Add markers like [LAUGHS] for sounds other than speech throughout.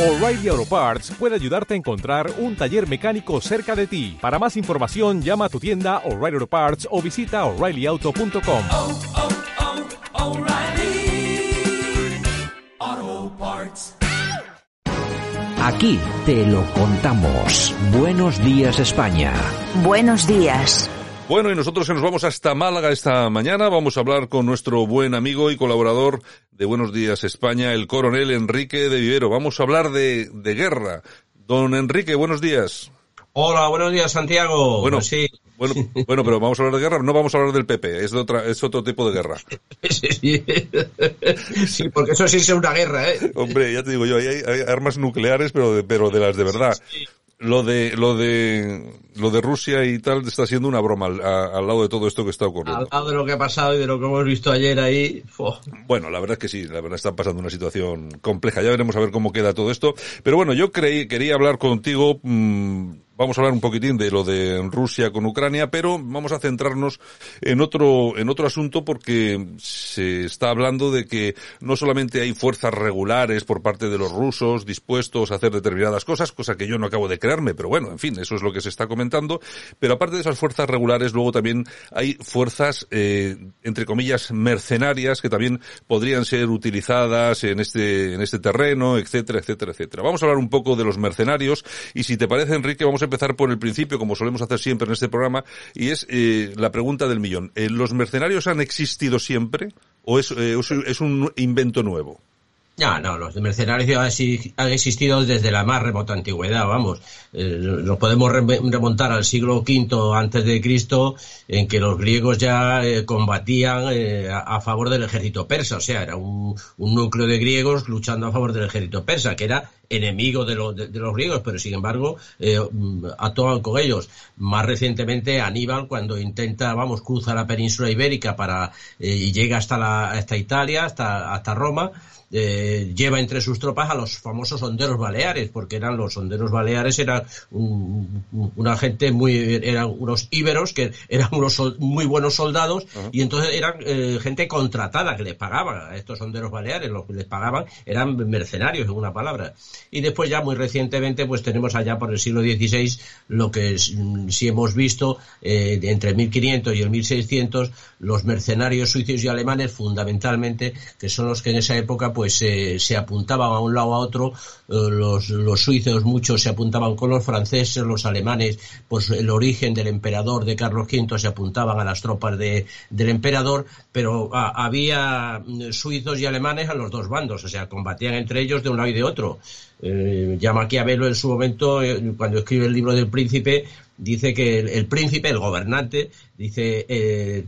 O'Reilly Auto Parts puede ayudarte a encontrar un taller mecánico cerca de ti. Para más información, llama a tu tienda O'Reilly Auto Parts o visita oreillyauto.com. oh, oh, Parts. Aquí te lo contamos. Buenos días España. Buenos días. Bueno, y nosotros se nos vamos hasta Málaga esta mañana. Vamos a hablar con nuestro buen amigo y colaborador de Buenos Días España, el coronel Enrique de Vivero. Vamos a hablar de, de guerra. Don Enrique, buenos días. Hola, buenos días, Santiago. Bueno, sí. bueno, [LAUGHS] bueno, pero vamos a hablar de guerra. No vamos a hablar del PP. Es de otra, es otro tipo de guerra. [LAUGHS] Sí, sí. Sí, porque eso sí es una guerra, ¿eh? Hombre, ya te digo yo, hay, hay armas nucleares, pero de, pero de las de verdad. Lo de, lo de, lo de Rusia y tal está siendo una broma al, a- al lado de todo esto que está Al ocurriendo. lado de lo que ha pasado y de lo que hemos visto ayer ahí. Bueno, la verdad es que sí, la verdad está pasando una situación compleja. Ya veremos a ver cómo queda todo esto. Pero bueno, yo creí, quería hablar contigo, mm, vamos a hablar un poquitín de lo de Rusia con Ucrania, pero vamos a centrarnos en otro, en otro asunto porque se está hablando de que no solamente hay fuerzas regulares por parte de los rusos dispuestos a hacer determinadas cosas, cosa que yo no acabo de creerme, pero bueno, en fin, eso es lo que se está comentando. Pero aparte de esas fuerzas regulares, luego también hay fuerzas, eh, entre comillas, mercenarias que también podrían ser utilizadas en este, en este terreno, etcétera, etcétera, etcétera. Vamos a hablar un poco de los mercenarios y si te parece, Enrique, vamos a empezar por el principio, como solemos hacer siempre en este programa, y es eh, la pregunta del millón. Eh, ¿Los mercenarios han existido siempre o es, eh, es- un invento nuevo? Ya, no, los mercenarios han exi- han existido desde la más remota antigüedad, vamos. Eh, nos podemos re- remontar al siglo V antes de Cristo, en que los griegos ya eh, combatían eh, a favor del ejército persa, o sea, era un, un núcleo de griegos luchando a favor del ejército persa, que era enemigo de, lo- de- de los griegos, pero sin embargo eh, mm, actuaban con ellos. Más recientemente Aníbal, cuando intenta, vamos, cruza la península ibérica para eh, y llega hasta la, hasta Italia, hasta, hasta Roma, eh, lleva entre sus tropas a los famosos honderos baleares, porque eran los honderos baleares, eran un- un- una gente muy, eran unos íberos que eran unos sol- muy buenos soldados y entonces eran eh, gente contratada que les pagaban a estos honderos baleares, los que les pagaban eran mercenarios en una palabra. Y después ya muy recientemente pues tenemos allá por el siglo XVI lo que es, mm, si hemos visto eh, entre el 1500 y el 1600 los mercenarios suizos y alemanes fundamentalmente que son los que en esa época pues eh, se apuntaban a un lado a otro. Eh, los, los suizos muchos se apuntaban con los franceses los alemanes pues el origen del emperador de Carlos V se apuntaban a las tropas de, del emperador pero ah, había mm, suizos y alemanes a los dos bandos o sea combatían entre ellos de un lado y de otro eh, ya Maquiavelo en su momento, eh, cuando escribe el libro del príncipe, dice que el, príncipe, el gobernante, dice eh,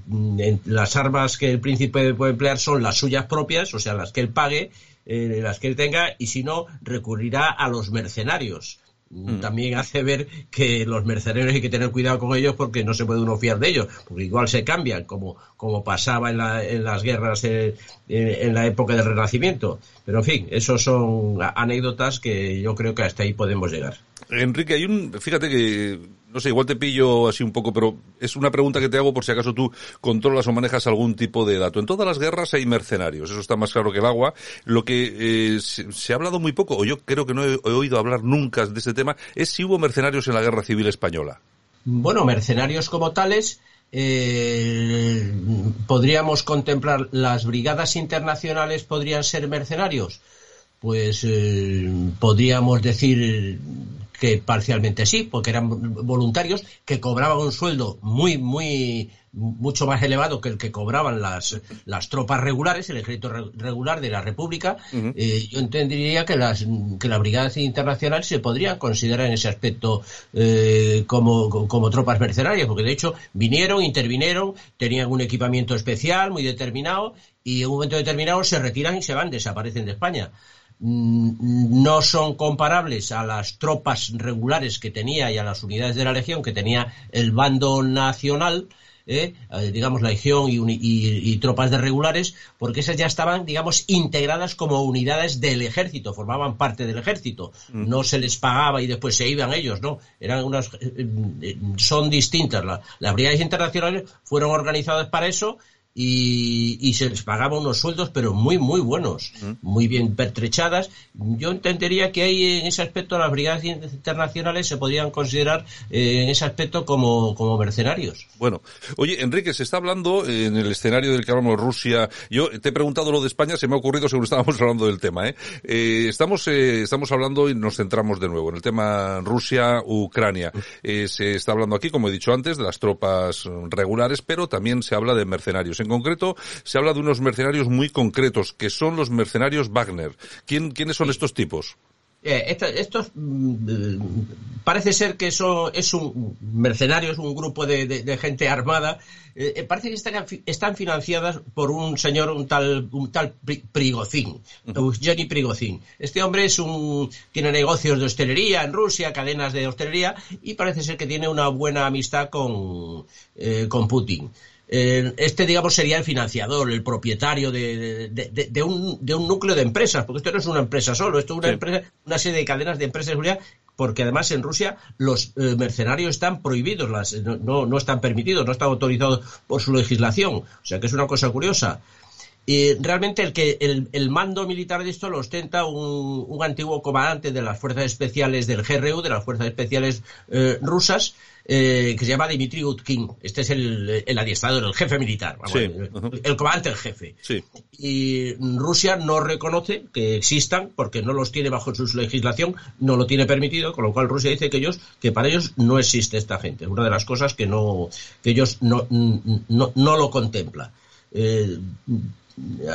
las armas que el príncipe puede emplear son las suyas propias, o sea, las que él pague, eh, las que él tenga, y si no, recurrirá a los mercenarios. Mm, También hace ver que los mercenarios hay que tener cuidado con ellos porque no se puede uno fiar de ellos, porque igual se cambian, como, como pasaba en, la- en las guerras eh, eh, en la época del Renacimiento. Pero en fin, esos son anécdotas que yo creo que hasta ahí podemos llegar. Enrique, hay un, fíjate que, no sé, igual te pillo así un poco, pero es una pregunta que te hago por si acaso tú controlas o manejas algún tipo de dato. En todas las guerras hay mercenarios, eso está más claro que el agua. Lo que eh, se, ha hablado muy poco, o yo creo que no he, he oído hablar nunca de este tema, es si hubo mercenarios en la guerra civil española. Bueno, mercenarios como tales, eh, podríamos contemplar las brigadas internacionales podrían ser mercenarios. Pues eh, podríamos decir que parcialmente sí, porque eran voluntarios que cobraban un sueldo muy, muy, mucho más elevado que el que cobraban las, las tropas regulares, el ejército re- regular de la República. Eh, yo entendería que las, que las brigadas internacionales se podrían considerar en ese aspecto eh, como, como tropas mercenarias, porque de hecho vinieron, intervinieron, tenían un equipamiento especial muy determinado y en un momento determinado se retiran y se van, desaparecen de España no son comparables a las tropas regulares que tenía y a las unidades de la Legión que tenía el bando nacional, ¿eh? Eh, digamos, Legión y, uni- y- y tropas de regulares, porque esas ya estaban, digamos, integradas como unidades del ejército, formaban parte del ejército. No se les pagaba y después se iban ellos, ¿no? Eran unas, eh, eh, son distintas. La- las brigadas internacionales fueron organizadas para eso y, y se les pagaba unos sueldos, pero muy, muy buenos, muy bien pertrechadas. Yo entendería que ahí en ese aspecto las brigadas internacionales se podrían considerar eh, en ese aspecto como, como mercenarios. Bueno, oye, Enrique, se está hablando en el escenario del que hablamos Rusia. Yo te he preguntado lo de España, se me ha ocurrido según estábamos [LAUGHS] hablando del tema. ¿eh? Eh, estamos, eh, estamos hablando y nos centramos de nuevo en el tema Rusia-Ucrania. Eh, se está hablando aquí, como he dicho antes, de las tropas regulares, pero también se habla de mercenarios. En concreto, se habla de unos mercenarios muy concretos, que son los mercenarios Wagner. ¿Quién, ¿Quiénes son estos tipos? Eh, estos mm, eh, parece ser que eso es un mercenarios, un grupo de, de- de gente armada. eh, parece que están, están financiadas por un señor, un tal, un tal Pri- Prigozhin, Evgeny Prigozhin. Este hombre es un, tiene negocios de hostelería en Rusia, cadenas de hostelería, y parece ser que tiene una buena amistad con, eh, con Putin. Eh, este, digamos, sería el financiador, el propietario de, de- de- de un, de un núcleo de empresas, porque esto no es una empresa solo, esto es una Sí. empresa, una serie de cadenas de empresas de seguridad, porque además en Rusia los eh, mercenarios están prohibidos, las, no, no, no están permitidos, no están autorizados por su legislación, o sea que es una cosa curiosa. Y realmente el que el, el mando militar de esto lo ostenta un, un antiguo comandante de las fuerzas especiales del GRU, de las fuerzas especiales eh, rusas, eh, que se llama Dmitry Utkin. Este es el, el adiestrador, el jefe militar, vamos, Sí, el, el comandante, el jefe. Sí. Y Rusia no reconoce que existan porque no los tiene bajo su legislación, no lo tiene permitido, con lo cual Rusia dice que ellos, que para ellos no existe esta gente. Es una de las cosas que no, que ellos no, no, no lo contempla. Eh,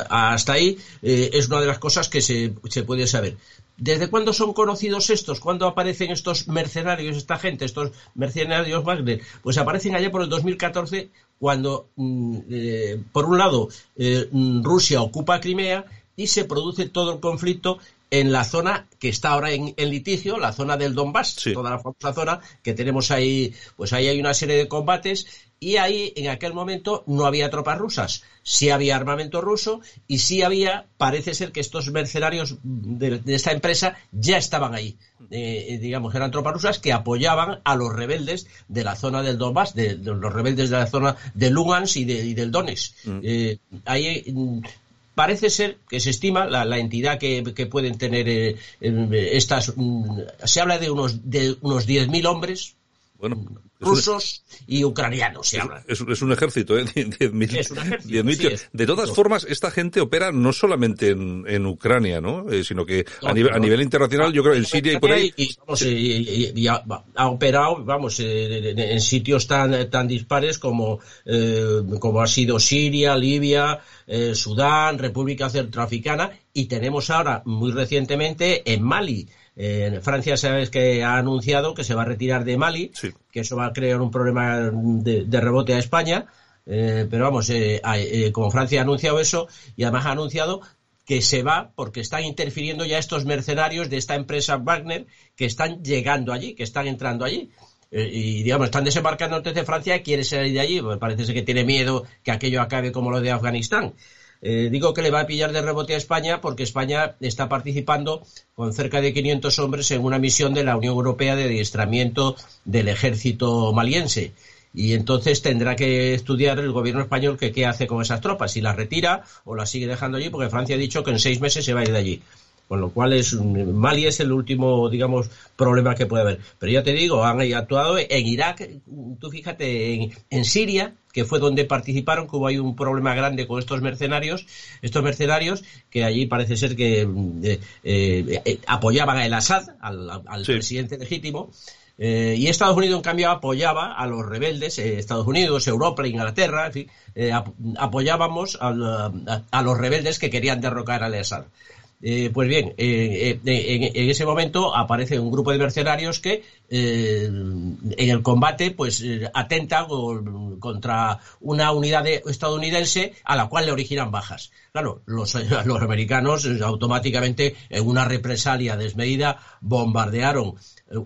hasta ahí eh, es una de las cosas que se, se puede saber. ¿Desde cuándo son conocidos estos? ¿Cuándo aparecen estos mercenarios, esta gente, estos mercenarios Wagner? Pues aparecen allá por el 2014 cuando, mm, eh, por un lado, eh, mm, Rusia ocupa Crimea y se produce todo el conflicto en la zona que está ahora en, en litigio, la zona del Donbass, Sí. toda la famosa zona que tenemos ahí, pues ahí hay una serie de combates y ahí en aquel momento no había tropas rusas, sí había armamento ruso y sí había, parece ser que estos mercenarios de, de esta empresa ya estaban ahí, Eh, eh, digamos, eran tropas rusas que apoyaban a los rebeldes de la zona del Donbass, de, de los rebeldes de la zona de Lugansk y, de- y del Donetsk. Eh, ahí mm, Parece ser que se estima la, la entidad que, pueden tener eh, eh, estas. mm, se habla de unos de unos 10.000 hombres Bueno, un- rusos y ucranianos. Se habla. Es, es un ejército, ¿eh? [LAUGHS] 10.000. Es un ejército, 10.000 sí, tíos. es. De todas formas, esta gente opera no solamente en, en Ucrania, ¿no? Eh, sino que a, No, nivel, a nivel internacional, yo creo en Siria y por ahí. Y, vamos, eh, y- y- y ha, ha operado, vamos, eh, en, en sitios tan, tan dispares como, eh, como ha sido Siria, Libia, eh, Sudán, República Centroafricana, y tenemos ahora, muy recientemente, en Mali. Eh, Francia, sabes que ha anunciado que se va a retirar de Mali, Sí. que eso va a crear un problema de, de rebote a España. Eh, pero vamos, eh, eh, como Francia ha anunciado eso y además ha anunciado que se va porque están interfiriendo ya estos mercenarios de esta empresa Wagner que están llegando allí, que están entrando allí. Eh, y digamos, están desembarcando desde Francia y quiere salir de allí. Pues parece ser que tiene miedo que aquello acabe como lo de Afganistán. Eh, digo que le va a pillar de rebote a España porque España está participando con cerca de 500 hombres en una misión de la Unión Europea de adiestramiento del ejército maliense. Y entonces tendrá que estudiar el gobierno español que qué hace con esas tropas, si las retira o las sigue dejando allí, porque Francia ha dicho que en seis meses se va a ir de allí. Con lo cual es Mali es el último, digamos, problema que puede haber. Pero ya te digo, han actuado en Irak, tú fíjate, en, en Siria, que fue donde participaron, que hubo ahí un problema grande con estos mercenarios, estos mercenarios que allí parece ser que eh, eh, eh, apoyaban a El Assad, al, al Sí. presidente legítimo, eh, y Estados Unidos, en cambio, apoyaba a los rebeldes, eh, Estados Unidos, Europa, Inglaterra, en fin, eh, ap- apoyábamos a, a los rebeldes que querían derrocar al Assad. Eh, pues bien, eh, eh, en, ese momento aparece un grupo de mercenarios que en el combate pues atentan contra una unidad de- estadounidense a la cual le originan bajas. Claro, los, [LAUGHS] americanos automáticamente en una represalia desmedida bombardearon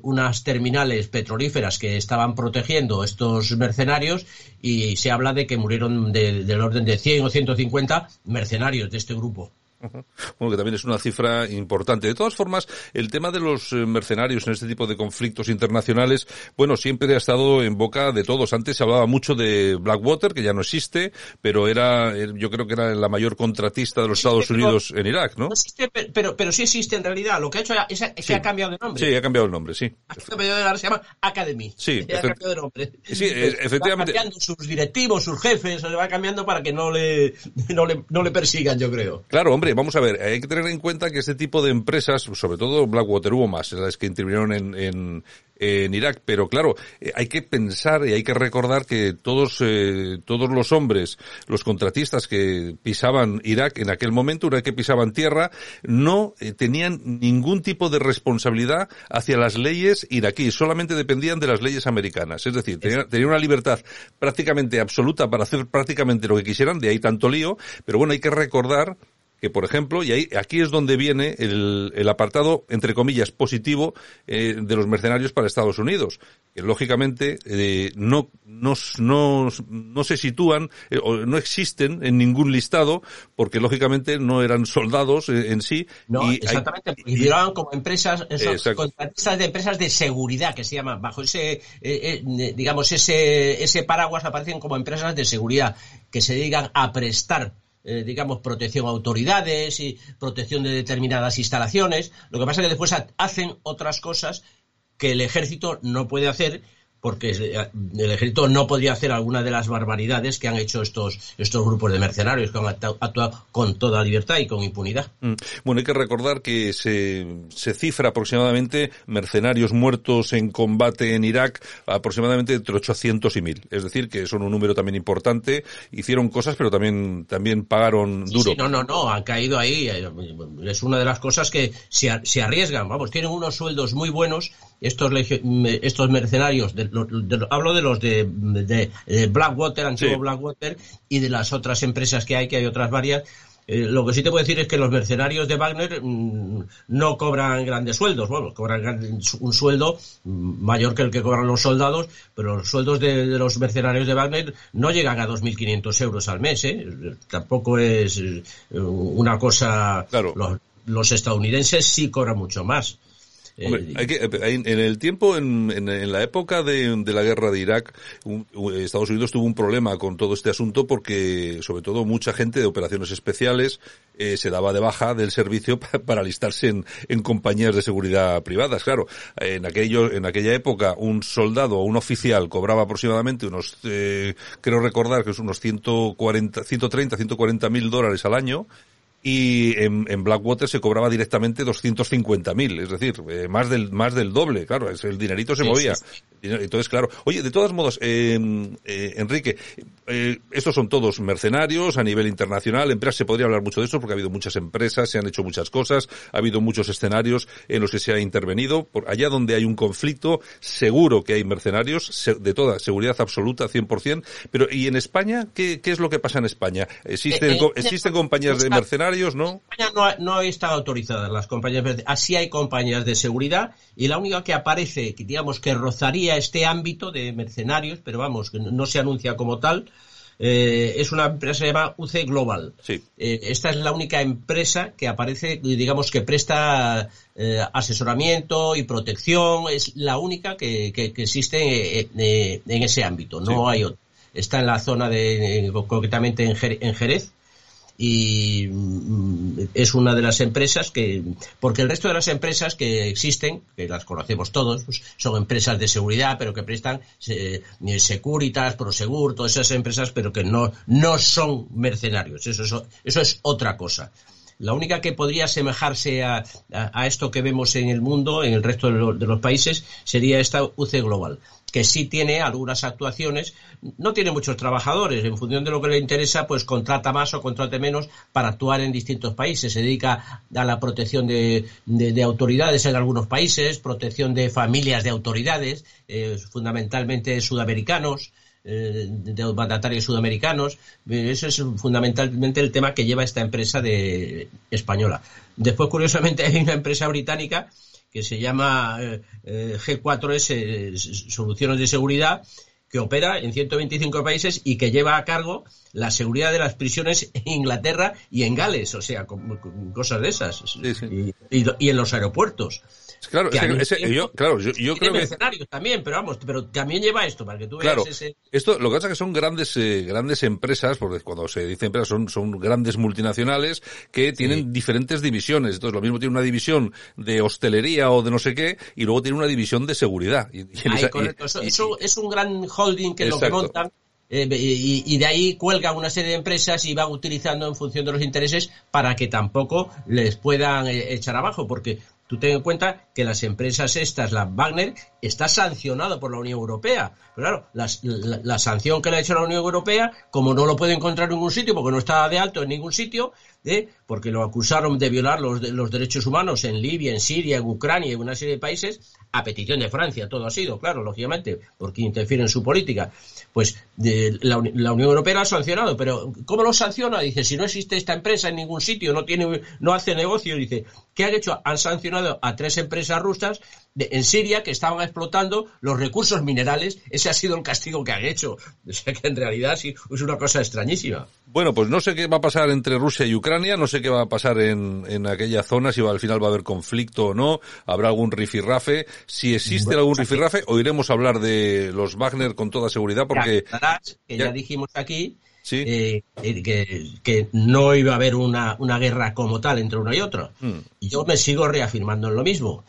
unas terminales petrolíferas que estaban protegiendo estos mercenarios y se habla de que murieron de- del orden de 100 o 150 mercenarios de este grupo. Bueno, que también es una cifra importante. De todas formas, el tema de los eh, mercenarios en este tipo de conflictos internacionales, bueno, siempre ha estado en boca de todos. Antes se hablaba mucho de Blackwater, que ya no existe, pero era, eh, yo creo que era la mayor contratista de los Estados Unidos en Irak, ¿no? No existe, pe- pero, pero sí existe en realidad. Lo que ha hecho es, que Sí. ha cambiado de nombre. Sí, ha cambiado el nombre, sí. Ahora se llama Academy. Sí, ha cambiado de nombre. Sí, e- efectivamente. Va cambiando sus directivos, sus jefes, se le va cambiando para que no le, [LAUGHS] no le, no le persigan, yo creo. Claro, hombre, vamos a ver, hay que tener en cuenta que este tipo de empresas, sobre todo Blackwater hubo más, las que intervinieron en, en, en Irak, pero claro, eh, hay que pensar y hay que recordar que todos, eh, todos los hombres, los contratistas que pisaban Irak en aquel momento, una vez que pisaban tierra, no eh, tenían ningún tipo de responsabilidad hacia las leyes iraquíes, solamente dependían de las leyes americanas. Es decir, tenían, tenían una libertad prácticamente absoluta para hacer prácticamente lo que quisieran, de ahí tanto lío, pero bueno, hay que recordar que por ejemplo, y ahí, aquí es donde viene el, el apartado, entre comillas, positivo eh, de los mercenarios para Estados Unidos, que lógicamente eh, no, no, no, no se sitúan eh, o no existen en ningún listado, porque lógicamente no eran soldados en sí. No, y hay- exactamente. Y figuraban como empresas, contratistas de empresas de seguridad que se llaman. Bajo ese, digamos, ese, ese paraguas aparecen como empresas de seguridad que se dedican a prestar eh, digamos, protección a autoridades y protección de determinadas instalaciones. Lo que pasa es que después ha- hacen otras cosas que el ejército no puede hacer porque eh, el ejército no podría hacer alguna de las barbaridades que han hecho estos, estos grupos de mercenarios que han actu- actuado con toda libertad y con impunidad. Mm. Bueno, hay que recordar que se, se cifra aproximadamente mercenarios muertos en combate en Irak aproximadamente entre 800 y 1000. Es decir, que son un número también importante. Hicieron cosas, pero también, también pagaron Sí, duro. sí, no, no, no, han caído ahí. eh, Es una de las cosas que se, se arriesgan. Vamos, tienen unos sueldos muy buenos. Estos, estos mercenarios, de, lo- de lo- hablo de los de, de- de Blackwater, antiguo Sí. Blackwater, y de las otras empresas que hay, que hay otras varias. Eh, lo que sí te puedo decir es que los mercenarios de Wagner mm, no cobran grandes sueldos. Bueno, cobran gran- un sueldo mm, mayor que el que cobran los soldados, pero los sueldos de, de los mercenarios de Wagner no llegan a 2.500 euros al mes. ¿eh? Tampoco es eh, una cosa. Claro. Los, los estadounidenses sí cobran mucho más. Eh, Hombre, hay que- hay- en el tiempo, en, en- la época de, la guerra de Irak, Estados Unidos tuvo un problema con todo este asunto porque, sobre todo, mucha gente de operaciones especiales eh, se daba de baja del servicio [LAUGHS] pa- para alistarse en, en compañías de seguridad privadas. Claro, en aquello, en aquella época, un soldado o un oficial cobraba aproximadamente unos, eh, creo recordar que es unos 140, 130, 140 mil dólares al año y en, en Blackwater se cobraba directamente 250.000, es decir, eh, más del más del doble, claro, el dinerito se Sí, movía. sí, Entonces, claro, oye, de todos modos, eh, eh, Enrique, eh, estos son todos mercenarios a nivel internacional, empresas, se podría hablar mucho de esto porque ha habido muchas empresas, se han hecho muchas cosas, ha habido muchos escenarios en los que se ha intervenido, por allá donde hay un conflicto, seguro que hay mercenarios, de toda seguridad absoluta, 100%, pero ¿y en España? ¿Qué, qué es lo que pasa en España? ¿Existen, Eh, eh, existen compañías de mercenarios, no? España no, ha- no están autorizadas las compañías. Así hay compañías de seguridad y la única que aparece, digamos que rozaría este ámbito de mercenarios, pero vamos, no se anuncia como tal, eh, es una empresa que se llama UC Global. Sí. Eh, esta es la única empresa que aparece, digamos que presta eh, asesoramiento y protección, es la única que, que- que existe eh, en ese ámbito, no Sí. hay otra. Está en la zona de, concretamente en Jerez, y mm, es una de las empresas que, porque el resto de las empresas que existen, que las conocemos todos, pues, son empresas de seguridad, pero que prestan eh, Securitas, Prosegur, todas esas empresas, pero que no, no son mercenarios. Eso es, o- eso es otra cosa. La única que podría asemejarse a, a- esto que vemos en el mundo, en el resto de, de los países, sería esta UC Global, que sí tiene algunas actuaciones, no tiene muchos trabajadores, en función de lo que le interesa, pues contrata más o contrate menos para actuar en distintos países. Se dedica a la protección de, de- de autoridades en algunos países, protección de familias de autoridades, eh, fundamentalmente sudamericanos eh, de mandatarios sudamericanos. Eh, Eso es fundamentalmente el tema que lleva esta empresa de española. Después, curiosamente, [LAUGHS] hay una empresa británica que se llama eh, eh, G4S eh, Soluciones de Seguridad que opera en 125 países y que lleva a cargo la seguridad de las prisiones en Inglaterra y en Gales, o sea, con, con cosas de esas. Sí, sí. Y, y- y en los aeropuertos. Claro, Que ese- al ese- mismo yo, claro, yo, yo creo que también, pero vamos, pero también lleva esto, para que tú veas Claro, ese... esto lo que pasa es que son grandes eh, grandes empresas, porque cuando se dice empresas son, son grandes multinacionales que tienen diferentes divisiones. Entonces, lo mismo tiene una división de hostelería o de no sé qué, y luego tiene una división de seguridad. Y, y esa- correcto. Eso, eso es un gran holding que es lo que montan. eh, y, y de ahí cuelga una serie de empresas y va utilizando en función de los intereses para que tampoco les puedan eh, echar abajo, porque tú ten en cuenta que las empresas estas, la Wagner, está sancionado por la Unión Europea. Pero claro, la, sanción que le ha hecho la Unión Europea, como no lo puede encontrar en ningún sitio, porque no está de alto en ningún sitio, ¿eh? porque lo acusaron de violar los, de- los derechos humanos en Libia, en Siria, en Ucrania y en una serie de países, a petición de Francia, todo ha sido, claro, lógicamente, porque interfiere en su política. Pues la, la Unión Europea lo ha sancionado, pero ¿cómo lo sanciona? Dice, si no existe esta empresa en ningún sitio, no tiene, no hace negocio, dice, ¿qué han hecho? Han sancionado a tres empresas rusas de- en Siria que estaban explotando los recursos minerales. Ese ha sido el castigo que han hecho. [LAUGHS] O sea que en realidad sí, es una cosa extrañísima. Bueno, pues no sé qué va a pasar entre Rusia y Ucrania, no sé qué va a pasar en, en aquella zona, si va- al final va a haber conflicto o no, habrá algún rifirrafe. Si existe algún rifirrafe, oiremos hablar de los Wagner con toda seguridad, porque que ya, ya- dijimos aquí Sí. eh, eh, que, que no iba a haber una, una guerra como tal entre uno y otro. Y yo me sigo reafirmando en lo mismo.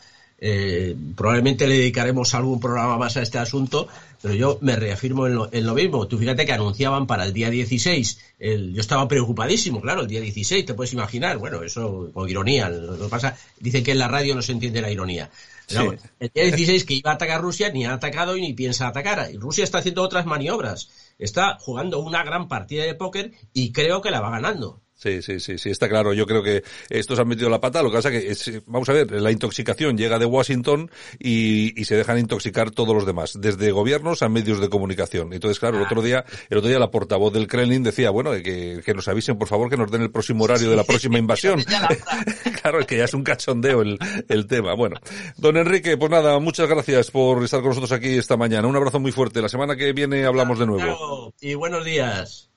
Eh, probablemente le dedicaremos algún programa más a este asunto, pero yo me reafirmo en lo, en lo mismo. Tú fíjate que anunciaban para el día 16, el- yo estaba preocupadísimo, claro, el día 16, te puedes imaginar, bueno, eso con ironía, lo que pasa, dicen que en la radio no se entiende la ironía. Pero Sí. el día 16 que iba a atacar Rusia ni ha atacado y ni piensa atacar. Y Rusia está haciendo otras maniobras. Está jugando una gran partida de póker y creo que la va ganando. Sí, sí, sí, sí, está claro. Yo creo que estos han metido la pata. Lo que pasa que, es, vamos a ver, la intoxicación llega de Washington y, y se dejan intoxicar todos los demás, desde gobiernos a medios de comunicación. Entonces, claro, el otro día, el otro día la portavoz del Kremlin decía, bueno, que, que nos avisen, por favor, que nos den el próximo horario de la próxima [LAUGHS] invasión. [LAUGHS] claro, es que ya es un cachondeo el, el tema. Bueno, don Enrique, pues nada, muchas gracias por estar con nosotros aquí esta mañana. Un abrazo muy fuerte. La semana que viene hablamos de nuevo. Y buenos días.